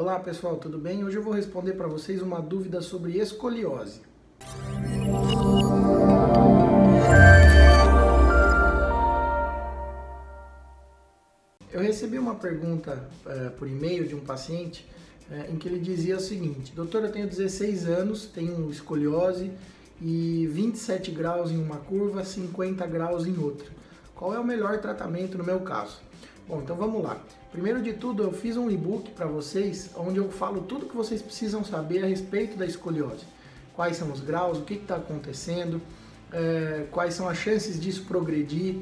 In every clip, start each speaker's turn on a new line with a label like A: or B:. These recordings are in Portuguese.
A: Olá pessoal, tudo bem? Hoje eu vou responder para vocês uma dúvida sobre escoliose. Eu recebi uma pergunta uh, por e-mail de um paciente uh, em que ele dizia o seguinte: Doutor, eu tenho 16 anos, tenho escoliose e 27 graus em uma curva, 50 graus em outra. Qual é o melhor tratamento no meu caso? Bom, então vamos lá. Primeiro de tudo, eu fiz um e-book para vocês, onde eu falo tudo que vocês precisam saber a respeito da escoliose. Quais são os graus, o que está acontecendo, é, quais são as chances disso progredir,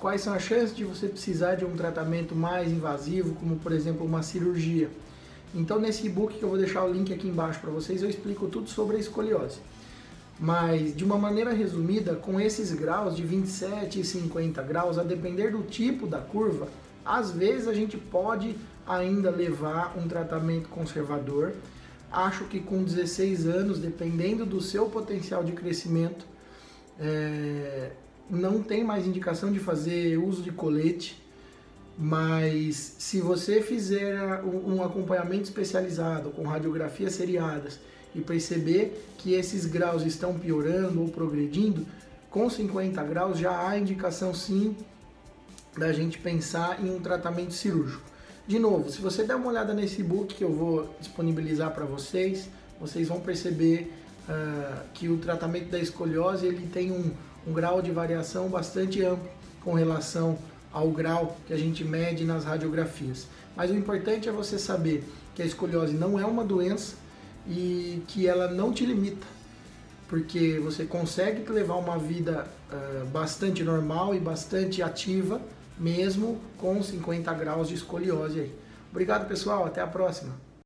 A: quais são as chances de você precisar de um tratamento mais invasivo, como por exemplo uma cirurgia. Então nesse e-book que eu vou deixar o link aqui embaixo para vocês, eu explico tudo sobre a escoliose. Mas de uma maneira resumida, com esses graus de 27 e 50 graus, a depender do tipo da curva, às vezes a gente pode ainda levar um tratamento conservador. Acho que com 16 anos, dependendo do seu potencial de crescimento, é, não tem mais indicação de fazer uso de colete. Mas se você fizer um acompanhamento especializado com radiografias seriadas e perceber que esses graus estão piorando ou progredindo, com 50 graus já há indicação sim da gente pensar em um tratamento cirúrgico. De novo, se você der uma olhada nesse e-book que eu vou disponibilizar para vocês, vocês vão perceber uh, que o tratamento da escoliose ele tem um, um grau de variação bastante amplo com relação ao grau que a gente mede nas radiografias. Mas o importante é você saber que a escoliose não é uma doença e que ela não te limita, porque você consegue levar uma vida uh, bastante normal e bastante ativa mesmo com 50 graus de escoliose aí. Obrigado, pessoal. Até a próxima.